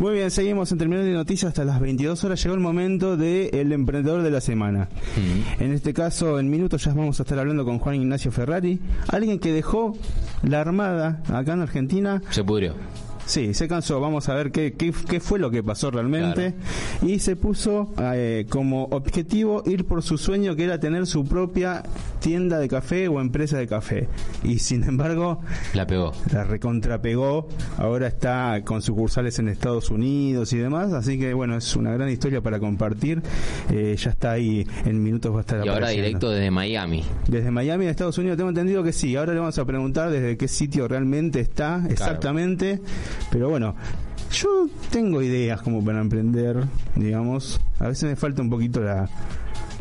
Muy bien, seguimos en Terminal de Noticias hasta las 22 horas. Llegó el momento del el emprendedor de la semana. En este caso, en minutos ya vamos a estar hablando con Juan Ignacio Ferrari, alguien que dejó la Armada acá en Argentina. Se pudrió. Sí, se cansó. Vamos a ver qué, qué, qué fue lo que pasó realmente. Y se puso eh, como objetivo ir por su sueño, que era tener su propia tienda de café o empresa de café. Y sin embargo, La pegó. la recontrapegó. Ahora está con sucursales en Estados Unidos y demás. Así que bueno, es una gran historia para compartir. Eh, ya está ahí, en minutos va a estar Y ahora directo desde Miami. Desde Miami, de Estados Unidos, tengo entendido que sí. Ahora le vamos a preguntar desde qué sitio realmente está exactamente. Pero bueno, yo tengo ideas como para emprender, digamos. A veces me falta un poquito la.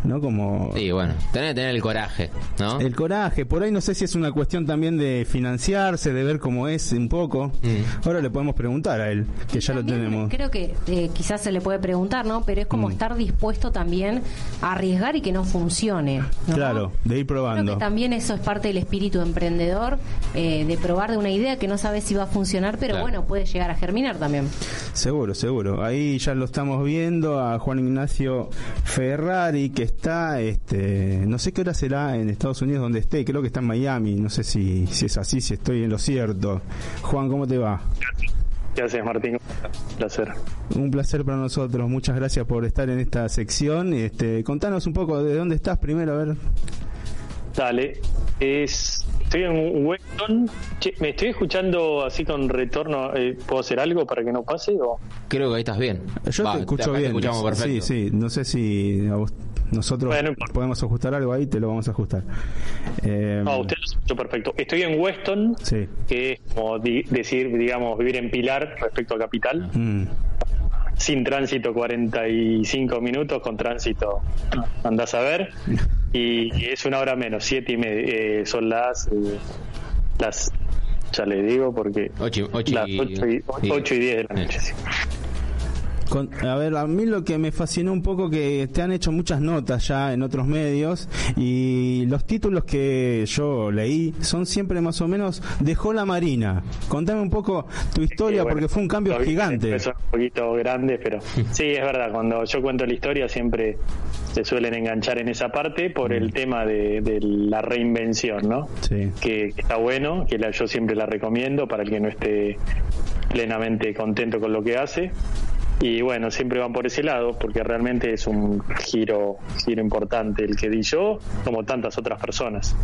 ¿No? Como. Sí, bueno, tenés que tener el coraje, ¿no? El coraje, por ahí no sé si es una cuestión también de financiarse, de ver cómo es un poco. Mm. Ahora le podemos preguntar a él, que ya lo tenemos. Creo que eh, quizás se le puede preguntar, ¿no? Pero es como Mm. estar dispuesto también a arriesgar y que no funcione. ¿no? Claro, de ir Creo probando. que también eso es parte del espíritu emprendedor, eh, de probar de una idea que no sabes si va a funcionar, pero Claro. bueno, puede llegar a germinar también. Seguro, seguro. Ahí ya lo estamos viendo a Juan Ignacio Ferrari que está, este, no sé qué hora será en Estados Unidos donde esté, creo que está en Miami, no sé si, si es así, si estoy en lo cierto. Juan, ¿cómo te va? ¿Qué haces, Martín? Un placer. Un placer para nosotros, muchas gracias por estar en esta sección. Este, contanos un poco de dónde estás primero, a ver. Dale. Es, estoy en Weston. Che, ¿Me estoy escuchando así con retorno? Eh, ¿Puedo hacer algo para que no pase? O? Creo que ahí estás bien. Yo Va, te escucho acá te bien. escuchamos perfecto. Sí, sí, no sé si a vos- nosotros Bueno, podemos ajustar algo ahí, te lo vamos a ajustar. Eh, No, usted lo escuchó perfecto. Estoy en Weston, Sí. que es como di- decir, digamos, vivir en Pilar respecto a Capital. Mm. Sin tránsito 45 minutos, con tránsito andás a ver. Y, y es una hora menos, siete y media. Eh, son las, eh, las, ya le digo porque Ocho, y- ocho las y, 8 y, sí. ocho y 10 de la noche. sí. Con- a ver, a mí lo que me fascinó un poco que te han hecho muchas notas ya en otros medios y los títulos que yo leí son siempre más o menos dejó la Marina. Contame un poco tu historia Sí, bueno, porque fue un cambio gigante. Son un poquito grandes, pero sí, es verdad. Cuando yo cuento la historia siempre se suelen enganchar en esa parte por el tema de, de la reinvención, ¿no? Sí. Que, que está bueno, que la- yo siempre la recomiendo para el que no esté plenamente contento con lo que hace. Y bueno, siempre van por ese lado, porque realmente es un giro, giro importante el que di yo, como tantas otras personas.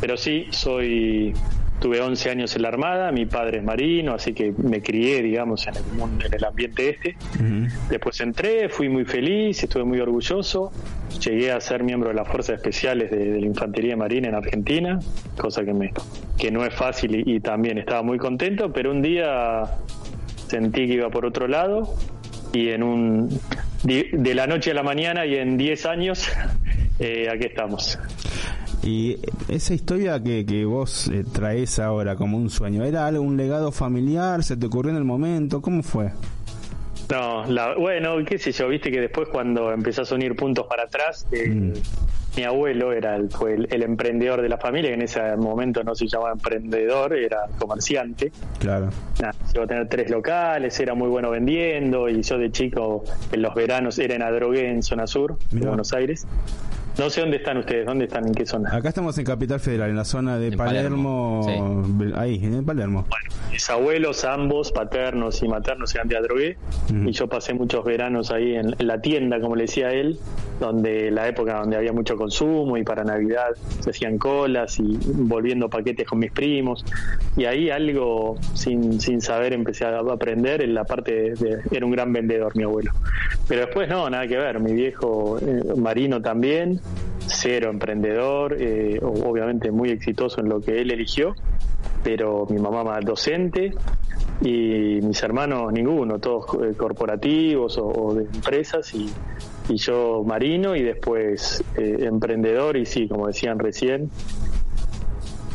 Pero sí, soy, tuve 11 años en la Armada, mi padre es marino, así que me crié, digamos, en el mundo, en el ambiente este. Después entré, fui muy feliz, estuve muy orgulloso. Llegué a ser miembro de las Fuerzas Especiales de, de la Infantería Marina en Argentina, cosa que, me, que no es fácil y, y también estaba muy contento, pero un día sentí que iba por otro lado y en un de la noche a la mañana y en 10 años eh, aquí estamos. Y esa historia que, que vos eh, traes ahora como un sueño, ¿era algo, un legado familiar? ¿Se te ocurrió en el momento? ¿Cómo fue? No, la- bueno, qué sé yo, viste que después cuando empezás a unir puntos para atrás, eh, Mm. Mi abuelo era el, fue el, el emprendedor de la familia, que en ese momento no se llamaba emprendedor, era comerciante. Claro. Nada, llegó a tener tres locales, era muy bueno vendiendo y yo de chico en los veranos era en Adrogué, en zona sur de Mirá. Buenos Aires. No sé dónde están ustedes, dónde están, en qué zona. Acá estamos en Capital Federal, en la zona de En Palermo. Palermo, Ahí, en Palermo. Mis abuelos, ambos, paternos y maternos, eran de Adrogué. Ujú. Y yo pasé muchos veranos ahí en, en la tienda, como le decía él, donde la época donde había mucho consumo y para Navidad se hacían colas y volviendo paquetes con mis primos. Y ahí algo, sin, sin saber, empecé a aprender en la parte de, de- Era un gran vendedor, mi abuelo. Pero después no, nada que ver. Mi viejo eh, marino también, cero emprendedor, eh, obviamente muy exitoso en lo que él eligió pero mi mamá más docente y mis hermanos ninguno, todos eh, corporativos o, de empresas y, y yo marino y después eh, emprendedor y sí, como decían recién,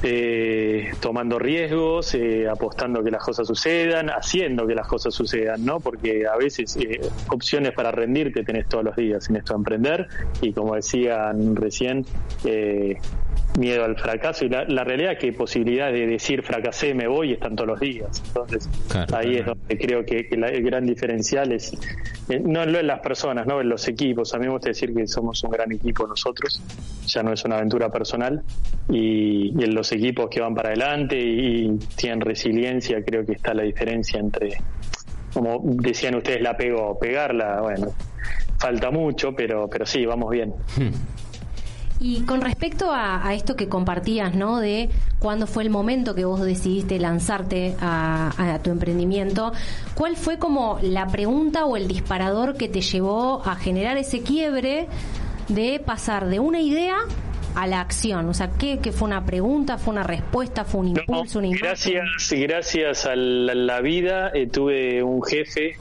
eh, tomando riesgos, eh, apostando que las cosas sucedan, haciendo que las cosas sucedan, ¿no? Porque a veces eh, opciones para rendirte tenés todos los días en esto de emprender y como decían recién, eh, miedo al fracaso y la, realidad es que posibilidad de decir fracasé, me voy están todos los días. Entonces ahí es donde creo que, el gran diferencial es eh, no en las personas, no en los equipos. A mí me gusta decir que somos un gran equipo nosotros, ya no es una aventura personal y, y en los equipos que van para adelante y tienen resiliencia creo que está la diferencia entre como decían ustedes, la pego, pegarla, bueno, falta mucho, pero, pero sí, vamos bien. Hmm. Y con respecto a, esto que compartías, ¿no? De cuándo fue el momento que vos decidiste lanzarte a, tu emprendimiento, ¿cuál fue como la pregunta o el disparador que te llevó a generar ese quiebre de pasar de una idea a la acción? O sea, ¿qué, fue una pregunta, fue una respuesta, fue un impulso, una Gracias, gracias a la, vida eh, tuve un jefe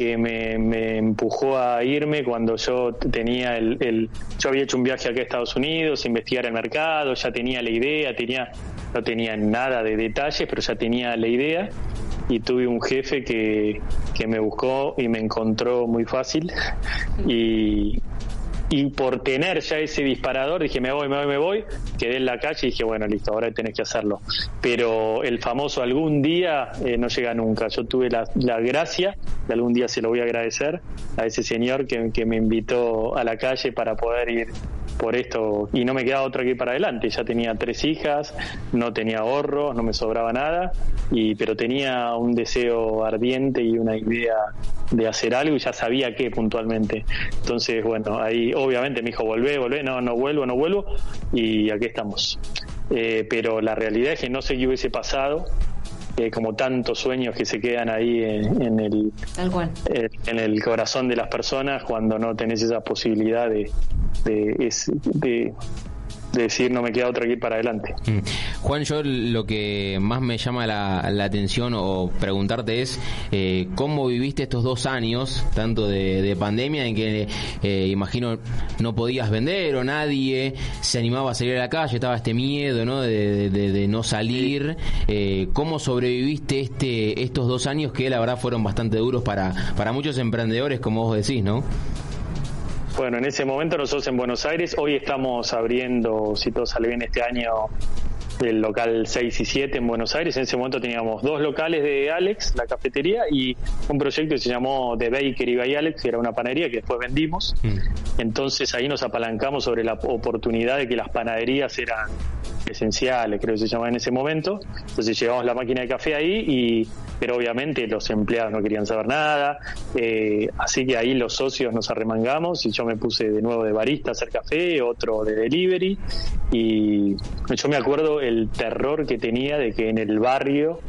que me, empujó a irme cuando yo tenía el, yo había hecho un viaje aquí a Estados Unidos, investigar el mercado, ya tenía la idea, tenía no tenía nada de detalles, pero ya tenía la idea. Y tuve un jefe que, que me buscó y me encontró muy fácil. Y, y por tener ya ese disparador dije me voy, me voy, me voy, quedé en la calle y dije bueno listo, ahora tenés que hacerlo. Pero el famoso algún día eh, no llega nunca. Yo tuve la, gracia, de algún día se lo voy a agradecer a ese señor que, que me invitó a la calle para poder ir por esto y no me quedaba otra que ir para adelante. Ya tenía tres hijas, no tenía ahorros, no me sobraba nada, y pero tenía un deseo ardiente y una idea de hacer algo y ya sabía qué puntualmente. Entonces, bueno, ahí obviamente me dijo, volvé, volvé, no, no vuelvo, no vuelvo, y aquí estamos. Eh, pero la realidad es que no sé qué hubiese pasado eh, como tantos sueños que se quedan ahí en, el eh, en el corazón de las personas cuando no tenés esa posibilidad de, de, de de decir no me queda otra que ir para adelante. Mm. Juan, yo lo que más me llama la, atención o preguntarte es eh, cómo viviste estos dos años, tanto de, pandemia, en que eh, imagino no podías vender o nadie se animaba a salir a la calle, estaba este miedo ¿no? de, no salir. Eh, ¿Cómo sobreviviste este estos dos años que la verdad fueron bastante duros para, para muchos emprendedores, como vos decís, ¿no? Bueno, en ese momento nosotros en Buenos Aires, hoy estamos abriendo, si todo sale bien este año, el local 6 y 7 en Buenos Aires. En ese momento teníamos dos locales de Alex, la cafetería, y un proyecto que se llamó The Bakery by Alex, que era una panadería que después vendimos. Mm. Entonces ahí nos apalancamos sobre la oportunidad de que las panaderías eran esenciales, creo que se llamaba en ese momento. Entonces llevamos la máquina de café ahí, y pero obviamente los empleados no querían saber nada. Eh, así que ahí los socios nos arremangamos y yo me puse de nuevo de barista a hacer café, otro de delivery. Y yo me acuerdo el terror que tenía de que en el barrio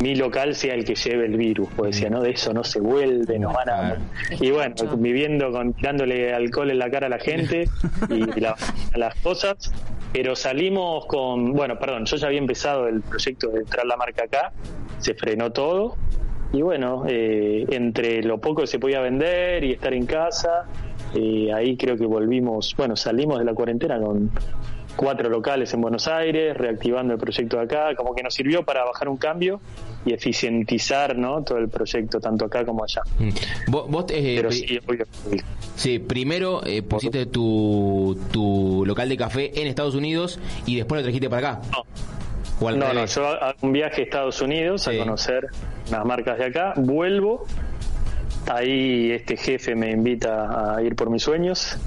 mi local sea el que lleve el virus, pues decía, no, de eso no se vuelve, nos van a... Y bueno, viviendo con tirándole alcohol en la cara a la gente y las cosas, pero salimos con, bueno, perdón, yo ya había empezado el proyecto de entrar la marca acá, se frenó todo, y bueno, eh, entre lo poco que se podía vender y estar en casa, eh, ahí creo que volvimos, bueno, salimos de la cuarentena con cuatro locales en Buenos Aires, reactivando el proyecto de acá, como que nos sirvió para bajar un cambio y eficientizar ¿no? todo el proyecto, tanto acá como allá. Mm. Vos, eh, Pero sí, sí, primero eh, pusiste tu, tu local de café en Estados Unidos y después lo trajiste para acá. No. no, no, yo hago un viaje a Estados Unidos a conocer las marcas de acá, vuelvo ahí este jefe me invita a ir por mis sueños.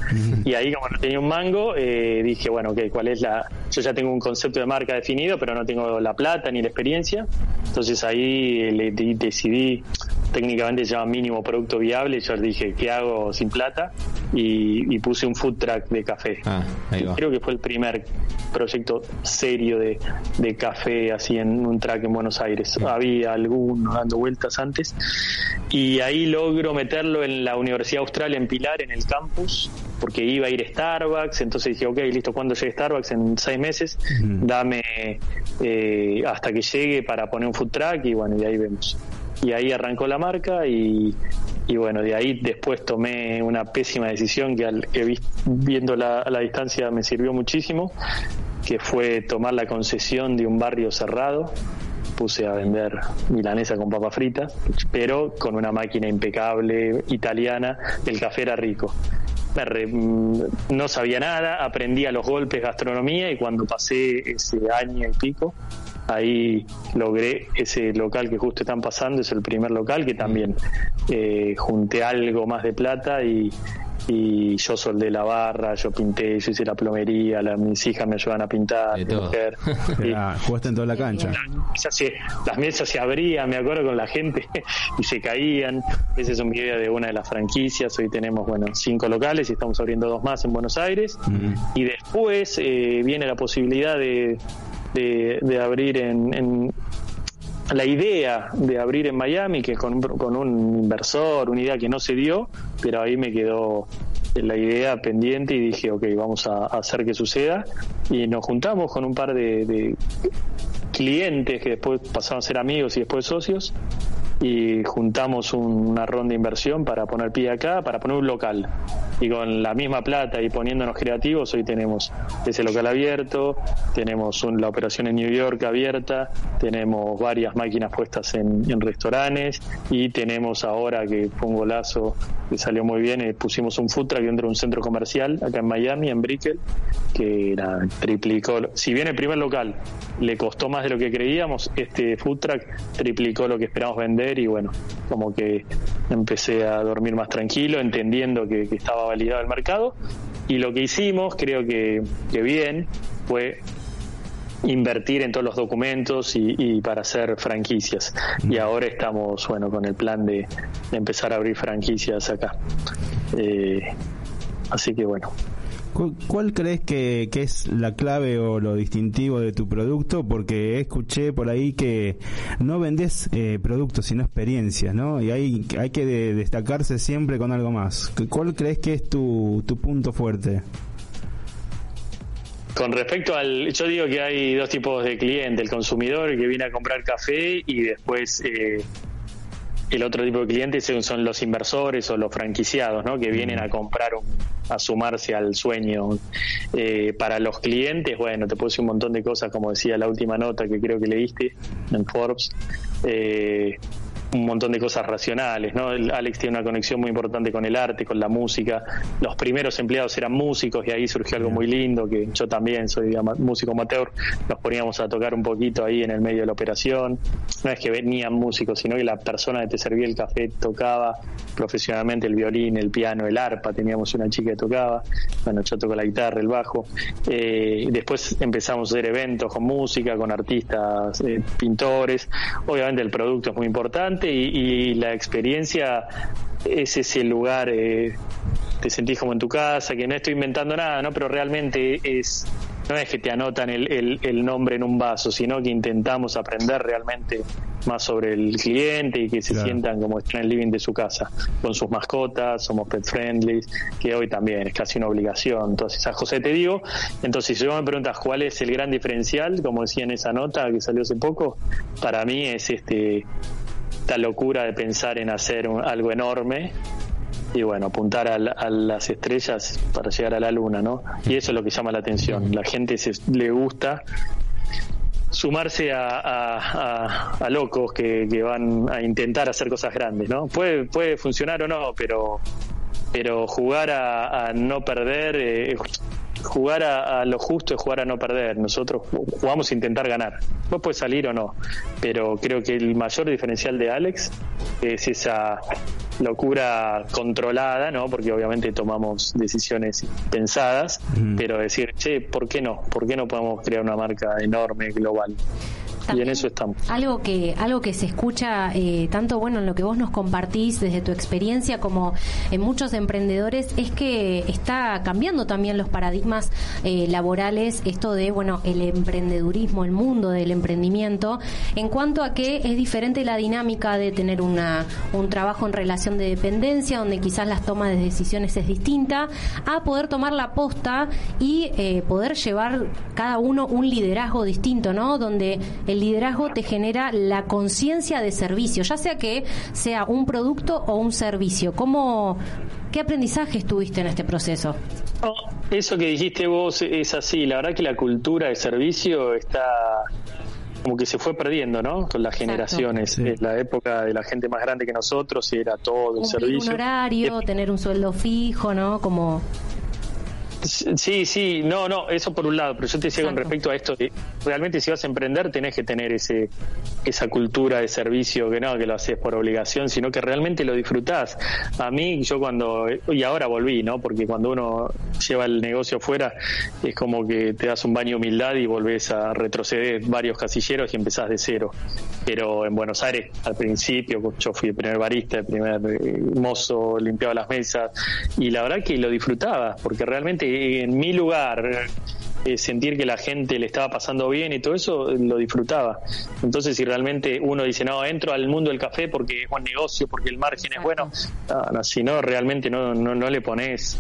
Y ahí como no tenía un mango eh, dije bueno ok cuál es la yo ya tengo un concepto de marca definido pero no tengo la plata ni la experiencia. Entonces ahí le, decidí técnicamente se llama mínimo producto viable yo dije qué hago sin plata y, puse un food truck de café. Ah, creo que fue el primer proyecto serio de, de café así en un track en Buenos Aires. Había algunos dando vueltas antes y ahí logro meterlo en la Universidad Austral en Pilar, en el campus, porque iba a ir Starbucks, entonces dije, ok, listo, cuando llegue Starbucks? En seis meses, dame eh, hasta que llegue para poner un food truck y bueno, y ahí vemos. Y ahí arrancó la marca y, bueno, de ahí después tomé una pésima decisión que, al, que viendo la, a la distancia me sirvió muchísimo, que fue tomar la concesión de un barrio cerrado puse a vender milanesa con papa frita, pero con una máquina impecable italiana, el café era rico. mm, no sabía nada, aprendí a los golpes gastronomía y cuando pasé ese año y pico, ahí logré ese local que justo están pasando, es el primer local que también eh, junté algo más de plata y, y yo soldé la barra, yo pinté, yo hice la plomería, la, mis hijas me ayudan a pintar, mi mujer. jugaste en toda la cancha. las mesas se abrían, me acuerdo con la gente y se caían. Ese es un video de una de las franquicias. Hoy tenemos, bueno, cinco locales y estamos abriendo dos más en Buenos Aires. Y después eh, viene la posibilidad de, de, abrir en la idea de abrir en Miami, que con, con un inversor, una idea que no se dio, pero ahí me quedó la idea pendiente y dije, ok, vamos a, hacer que suceda. Y nos juntamos con un par de, de clientes que después pasaron a ser amigos y después socios y juntamos una ronda de inversión para poner pie acá, para poner un local. Y con la misma plata y poniéndonos creativos, hoy tenemos ese local abierto, tenemos la operación en New York abierta, tenemos varias máquinas puestas en, restaurantes y tenemos ahora que fue un golazo que salió muy bien, eh, pusimos un food truck dentro de un centro comercial acá en Miami, en Brickell, que era, triplicó, si bien el primer local le costó más de lo que creíamos, este food truck triplicó lo que esperamos vender y bueno, como que empecé a dormir más tranquilo, entendiendo que, estaba validado el mercado. Y lo que hicimos, creo que, bien, fue invertir en todos los documentos y, para hacer franquicias. Y ahora estamos, bueno, con el plan de, empezar a abrir franquicias acá. Eh, así que bueno, ¿Cuál crees que, es la clave o lo distintivo de tu producto? Porque escuché por ahí que no vendes eh, productos, sino experiencias, ¿no? Y hay, hay que destacarse siempre con algo más. ¿Cuál crees que es tu, tu punto fuerte? Con respecto al, yo digo que hay dos tipos de cliente, el consumidor que viene a comprar café y después eh, el otro tipo de clientes son los inversores o los franquiciados, ¿no? Que vienen a comprar, a sumarse al sueño. Eh, para los clientes, bueno, te decir un montón de cosas, como decía la última nota que creo que leíste en Forbes. Eh, un montón de cosas racionales, ¿no? Alex tiene una conexión muy importante con el arte, con la música. Los primeros empleados eran músicos y ahí surgió algo muy lindo, que yo también soy músico amateur, nos poníamos a tocar un poquito ahí en el medio de la operación. No es que venían músicos, sino que la persona que te servía el café tocaba profesionalmente el violín, el piano, el arpa, teníamos una chica que tocaba, bueno, yo toco la guitarra, el bajo. Eh, después empezamos a hacer eventos con música, con artistas, eh, pintores. Obviamente el producto es muy importante y, la experiencia es ese lugar, eh, te sentís como en tu casa, que no estoy inventando nada, ¿no? Pero realmente es no es que te anotan el, el, nombre en un vaso, sino que intentamos aprender realmente más sobre el cliente y que se sientan como están en el living de su casa, con sus mascotas, somos pet friendly, que hoy también es casi una obligación. Entonces, a José te digo, entonces si yo me preguntas cuál es el gran diferencial, como decía en esa nota que salió hace poco, para mí es este esta locura de pensar en hacer algo enorme y bueno, apuntar a, las estrellas para llegar a la luna, ¿no? Y eso es lo que llama la atención. La gente se, le gusta sumarse a, a, locos que, que, van a intentar hacer cosas grandes, ¿no? Puede, puede funcionar o no, pero, pero jugar a, no perder, eh, jugar a, lo justo es jugar a no perder. Nosotros jugamos a intentar ganar. No puede salir o no, pero creo que el mayor diferencial de Alex es esa locura controlada, ¿no? Porque obviamente tomamos decisiones pensadas, pero decir, che, ¿por qué no? ¿Por qué no podemos crear una marca enorme, global? Y en eso estamos. Algo que, algo que se escucha eh, tanto bueno en lo que vos nos compartís desde tu experiencia como en muchos emprendedores es que está cambiando también los paradigmas eh, laborales, esto de bueno el emprendedurismo, el mundo del emprendimiento, en cuanto a que es diferente la dinámica de tener una, un trabajo en relación de dependencia, donde quizás las tomas de decisiones es distinta, a poder tomar la posta y eh, poder llevar cada uno un liderazgo distinto, ¿no? Donde el el liderazgo te genera la conciencia de servicio, ya sea que sea un producto o un servicio. ¿Cómo, ¿Qué aprendizaje tuviste en este proceso? eso que dijiste vos es así. La verdad que la cultura de servicio está como que se fue perdiendo, ¿no? Con las generaciones. la época de la gente más grande que nosotros y era todo el servicio. un horario, tener un sueldo fijo, ¿no? Como Sí, sí, no, no, eso por un lado, pero yo te decía con respecto a esto, realmente si vas a emprender tenés que tener ese esa cultura de servicio, que no, que lo haces por obligación, sino que realmente lo disfrutás. A mí, yo cuando, y ahora volví, ¿no? Porque cuando uno lleva el negocio fuera, es como que te das un baño de humildad y volvés a retroceder varios casilleros y empezás de cero. Pero en Buenos Aires, al principio, yo fui el primer barista, el primer eh, mozo, limpiaba las mesas, y la verdad que lo disfrutaba, porque realmente en mi lugar, eh, sentir que la gente le estaba pasando bien y todo eso, lo disfrutaba. Entonces, si realmente uno dice, no, entro al mundo del café porque es buen negocio, porque el margen es bueno, no, si no, realmente no, no, no le pones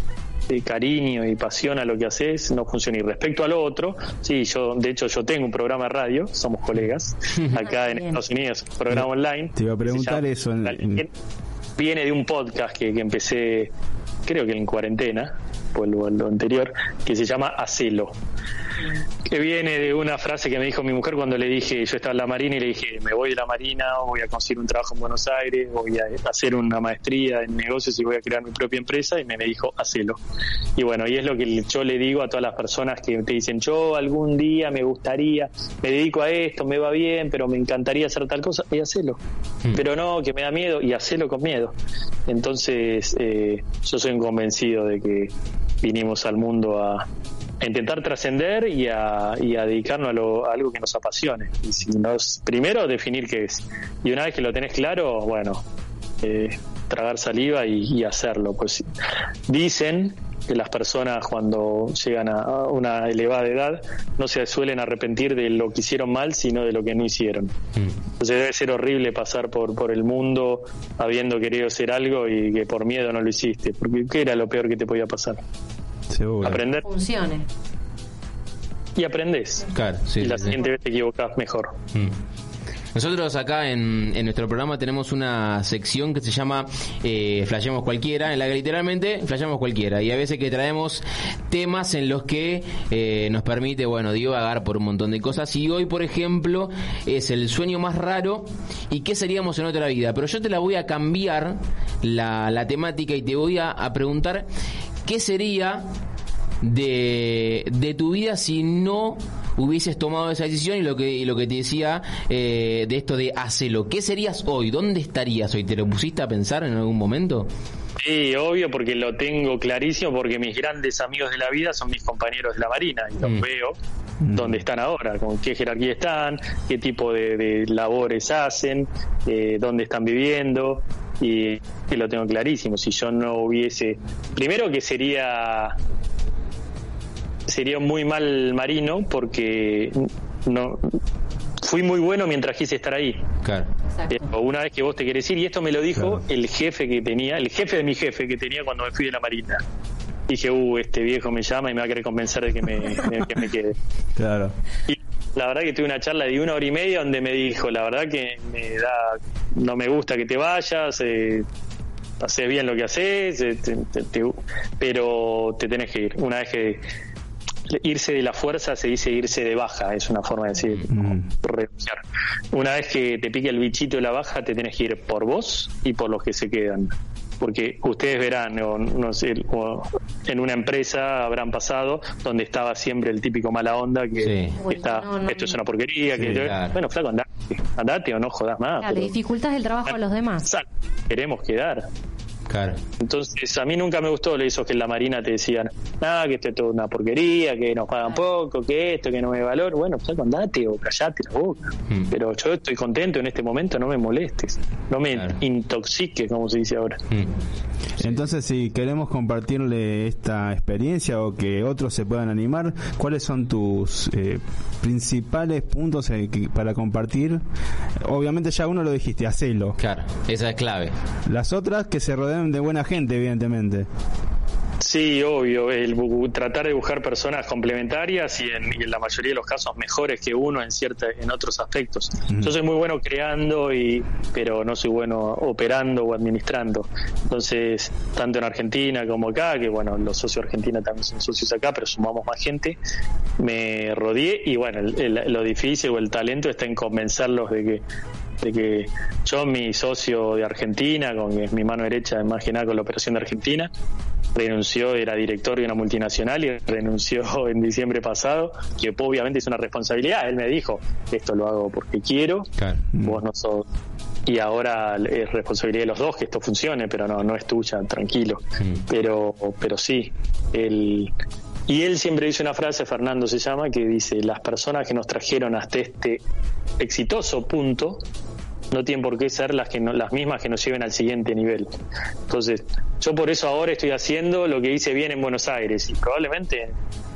eh, cariño y pasión a lo que haces, no funciona. Y respecto a lo otro, sí, yo, de hecho, yo tengo un programa de radio, somos colegas, acá en Estados Unidos, programa online. Te iba a preguntar eso. Viene de un podcast que, que empecé, creo que en cuarentena, a lo anterior, que se llama Acelo que viene de una frase que me dijo mi mujer cuando le dije, yo estaba en la Marina y le dije, me voy de la Marina, voy a conseguir un trabajo en Buenos Aires, voy a hacer una maestría en negocios y voy a crear mi propia empresa, y me, me dijo, hacelo. Y bueno, y es lo que yo le digo a todas las personas que te dicen, yo algún día me gustaría, me dedico a esto, me va bien, pero me encantaría hacer tal cosa, y hacelo. Mm. Pero no, que me da miedo, y hacelo con miedo. Entonces, eh, yo soy un convencido de que vinimos al mundo a intentar trascender y a, y a dedicarnos a, algo que nos apasione. Y si nos, primero definir qué es. Y una vez que lo tenés claro, bueno, eh, tragar saliva y, hacerlo. Pues dicen que las personas cuando llegan a una elevada edad no se suelen arrepentir de lo que hicieron mal, sino de lo que no hicieron. Mm. Entonces debe ser horrible pasar por, por el mundo habiendo querido hacer algo y que por miedo no lo hiciste, porque ¿qué era lo peor que te podía pasar? Aprender. Funcione. Y aprendes. Claro, y la siguiente vez te equivocas mejor. Mm. Nosotros acá en, nuestro programa tenemos una sección que se llama eh, Flayamos Cualquiera, en la que literalmente flayamos cualquiera. Y a veces que traemos temas en los que eh, nos permite, bueno, divagar por un montón de cosas. Y hoy, por ejemplo, es el sueño más raro y qué seríamos en otra vida. Pero yo te la voy a cambiar la, temática y te voy a, preguntar ¿qué sería de tu vida si no hubieses tomado esa decisión y lo que, lo que te decía eh, de esto de hacelo? ¿Qué serías hoy? ¿Dónde estarías hoy? ¿Te lo pusiste a pensar en algún momento? Sí, obvio, porque lo tengo clarísimo, porque mis grandes amigos de la vida son mis compañeros de la Marina y los mm. veo mm. dónde están ahora, con qué jerarquía están, qué tipo de, labores hacen, eh, dónde están viviendo y que lo tengo clarísimo. Si yo no hubiese, primero que sería sería muy mal marino porque no fui muy bueno mientras quise estar ahí. Claro. una vez que vos te querés ir, y esto me lo dijo el jefe que tenía, el jefe de mi jefe que tenía cuando me fui de la marina. Dije, uh, este viejo me llama y me va a querer convencer de que me, que me quede. Claro. Y la verdad que tuve una charla de una hora y media donde me dijo, la verdad que me da, no me gusta que te vayas, eh, haces bien lo que haces, eh, pero te tenés que ir. Una vez que irse de la fuerza se dice irse de baja, es una forma de decir mm. renunciar. Una vez que te pique el bichito de la baja, te tenés que ir por vos y por los que se quedan porque ustedes verán, no, sé, en una empresa habrán pasado donde estaba siempre el típico mala onda que está, esto es una porquería, que bueno, flaco, andate, andate o no jodas más. Claro, dificultas el trabajo a los demás. Queremos quedar. Claro. Entonces, a mí nunca me gustó eso que en la Marina te decían, ah, que esto es toda una porquería, que nos pagan poco, que esto, que no me valor. Bueno, pues andate o callate la boca. Mm. Pero yo estoy contento en este momento, no me molestes, no me intoxiques, como se dice ahora. Mm. Entonces, si queremos compartirle esta experiencia o que otros se puedan animar, ¿cuáles son tus eh, principales puntos eh, para compartir? Obviamente ya uno lo dijiste, hacelo. Claro, esa es clave. Las otras que se rodean de buena gente, evidentemente. Sí, obvio, el tratar de buscar personas complementarias y en, la mayoría de los casos mejores que uno en cierta, en otros aspectos. Yo soy muy bueno creando y pero no soy bueno operando o administrando. Entonces, tanto en Argentina como acá, que bueno, los socios argentinos también son socios acá, pero sumamos más gente, me rodeé y bueno, lo difícil o el talento está en convencerlos de que de que yo, mi socio de Argentina, con mi mano derecha, más que nada con la operación de Argentina, renunció, era director de una multinacional y renunció en diciembre pasado, que obviamente es una responsabilidad. Él me dijo, esto lo hago porque quiero, vos no sos... Y ahora es responsabilidad de los dos que esto funcione, pero no, no es tuya, tranquilo. Pero, pero sí, él... Y él siempre dice una frase, Fernando se llama, que dice, las personas que nos trajeron hasta este exitoso punto no tienen por qué ser las que las mismas que nos lleven al siguiente nivel. Entonces, yo por eso ahora estoy haciendo lo que hice bien en Buenos Aires y probablemente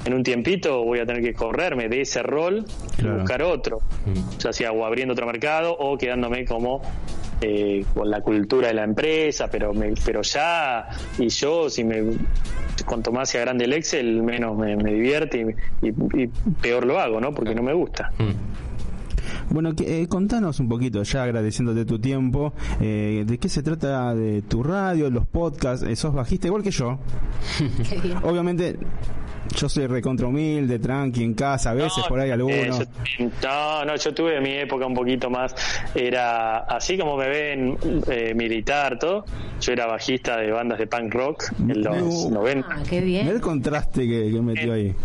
en un tiempito voy a tener que correrme de ese rol y buscar otro, mm. ya sea o abriendo otro mercado o quedándome como eh, con la cultura de la empresa, pero me, pero ya y yo si me cuanto más sea grande el Excel menos me, divierte y, peor lo hago, ¿no? Porque no me gusta. Mm. Bueno, eh, contanos un poquito, ya agradeciéndote tu tiempo, eh, de qué se trata de tu radio, los podcasts, eh, sos bajista igual que yo. Obviamente yo soy recontra humilde, tranqui en casa, a veces por ahí alguno. no, no, yo tuve mi época un poquito más, era así como me ven militar, todo. Yo era bajista de bandas de punk rock en los 90. Ah, qué bien. el contraste que, que metió ahí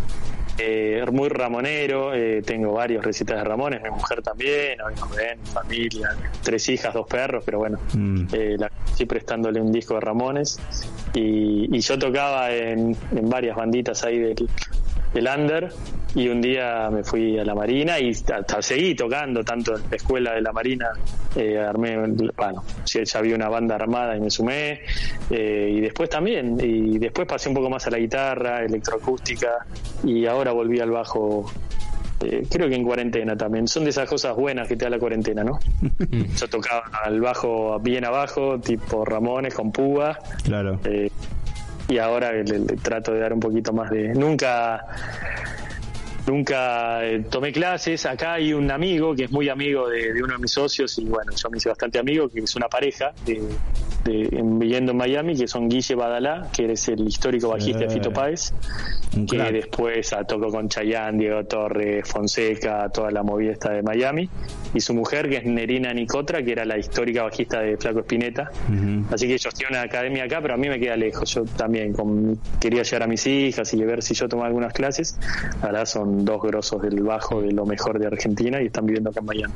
eh, muy ramonero, eh, tengo varios recitas de Ramones, mi mujer también, hoy nos ven, familia, tres hijas, dos perros, pero bueno, mm. eh, la, estoy prestándole un disco de Ramones y, y yo tocaba en, en varias banditas ahí del, del under y un día me fui a la Marina y hasta seguí tocando tanto en la escuela de la Marina eh, armé bueno ya había una banda armada y me sumé eh, y después también y después pasé un poco más a la guitarra electroacústica y ahora volví al bajo eh, creo que en cuarentena también. Son de esas cosas buenas que te da la cuarentena, ¿no? Yo tocaba al bajo bien abajo, tipo Ramones con púa. Claro. Y ahora le, trato de dar un poquito más de. Nunca nunca eh, tomé clases. Acá hay un amigo que es muy amigo de, uno de mis socios y bueno, yo me hice bastante amigo, que es una pareja de, viviendo en Miami, que son Guille Badalá, que es el histórico bajista de Fito Páez, que después ah, tocó con Chayanne, Diego Torres, Fonseca, toda la movida esta de Miami, y su mujer, que es Nerina Nicotra, que era la histórica bajista de Flaco Espineta. Así que ellos tienen una academia acá, pero a mí me queda lejos. Yo también quería llevar a mis hijas y ver si yo tomaba algunas clases. Ahora son dos grosos del bajo de lo mejor de Argentina y están viviendo acá en Miami.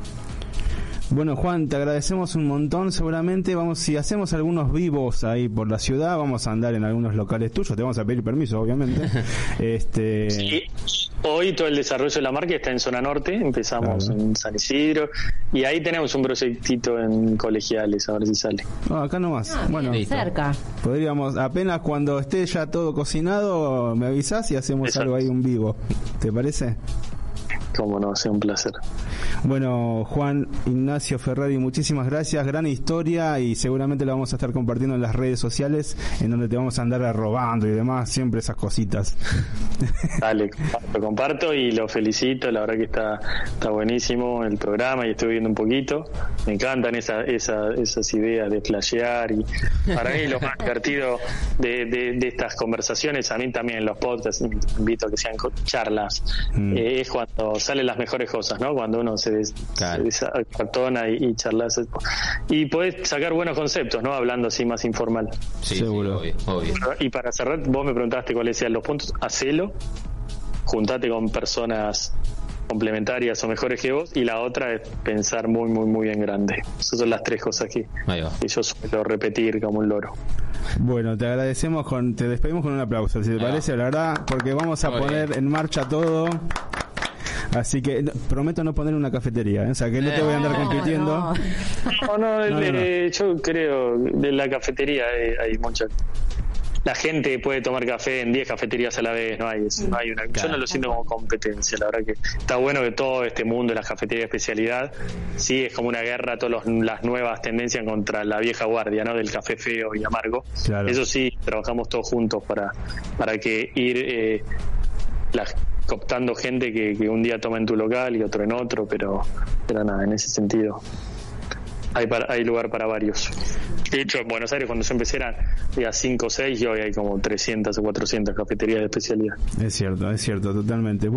Bueno, Juan, te agradecemos un montón. Seguramente vamos, si hacemos algunos vivos ahí por la ciudad, vamos a andar en algunos locales tuyos. Te vamos a pedir permiso, obviamente. este. Sí. Hoy todo el desarrollo de la marca está en zona norte. Empezamos en San Isidro y ahí tenemos un proyectito en colegiales. A ver si sale. Ah, acá nomás. Ah, bueno, cerca. Podríamos apenas cuando esté ya todo cocinado, me avisas y hacemos algo ahí un vivo. ¿Te parece? Cómo no, sea un placer. Bueno, Juan Ignacio Ferrari, muchísimas gracias. Gran historia y seguramente la vamos a estar compartiendo en las redes sociales, en donde te vamos a andar robando y demás, siempre esas cositas. Dale, lo comparto y lo felicito. La verdad que está, está buenísimo el programa y estoy viendo un poquito. Me encantan esa, esas ideas de flashear y para mí lo más divertido de, de, estas conversaciones, a mí también en los podcasts, invito a que sean charlas, mm. eh, es cuando salen las mejores cosas, ¿no? Cuando uno se, des, y, charlas. Y podés sacar buenos conceptos, ¿no? Hablando así más informal. Sí, Seguro. Y para cerrar, vos me preguntaste cuáles sean los puntos. Hacelo, juntate con personas complementarias o mejores que vos y la otra es pensar muy muy muy en grande. Esas son las tres cosas que, yo suelo repetir como un loro. Bueno te agradecemos con te despedimos con un aplauso si te parece la verdad porque vamos a poner en marcha todo. Así que prometo no poner una cafetería, ¿eh? o sea que no te voy a andar compitiendo. No, no, yo creo de la cafetería hay, mucha la gente puede tomar café en 10 cafeterías a la vez, no hay, no hay una, yo no lo siento como competencia, la verdad que está bueno que todo este mundo de la cafetería de especialidad, sí es como una guerra, todas las nuevas tendencias contra la vieja guardia, ¿no? Del café feo y amargo. Eso sí, trabajamos todos juntos para, para que ir eh, cooptando gente que, que, un día toma en tu local y otro en otro, pero, pero nada, en ese sentido hay, hay lugar para varios. De hecho, en Buenos Aires cuando yo empecé eran 5 o 6 y hoy hay como 300 o 400 cafeterías de especialidad. Es cierto, es cierto, totalmente.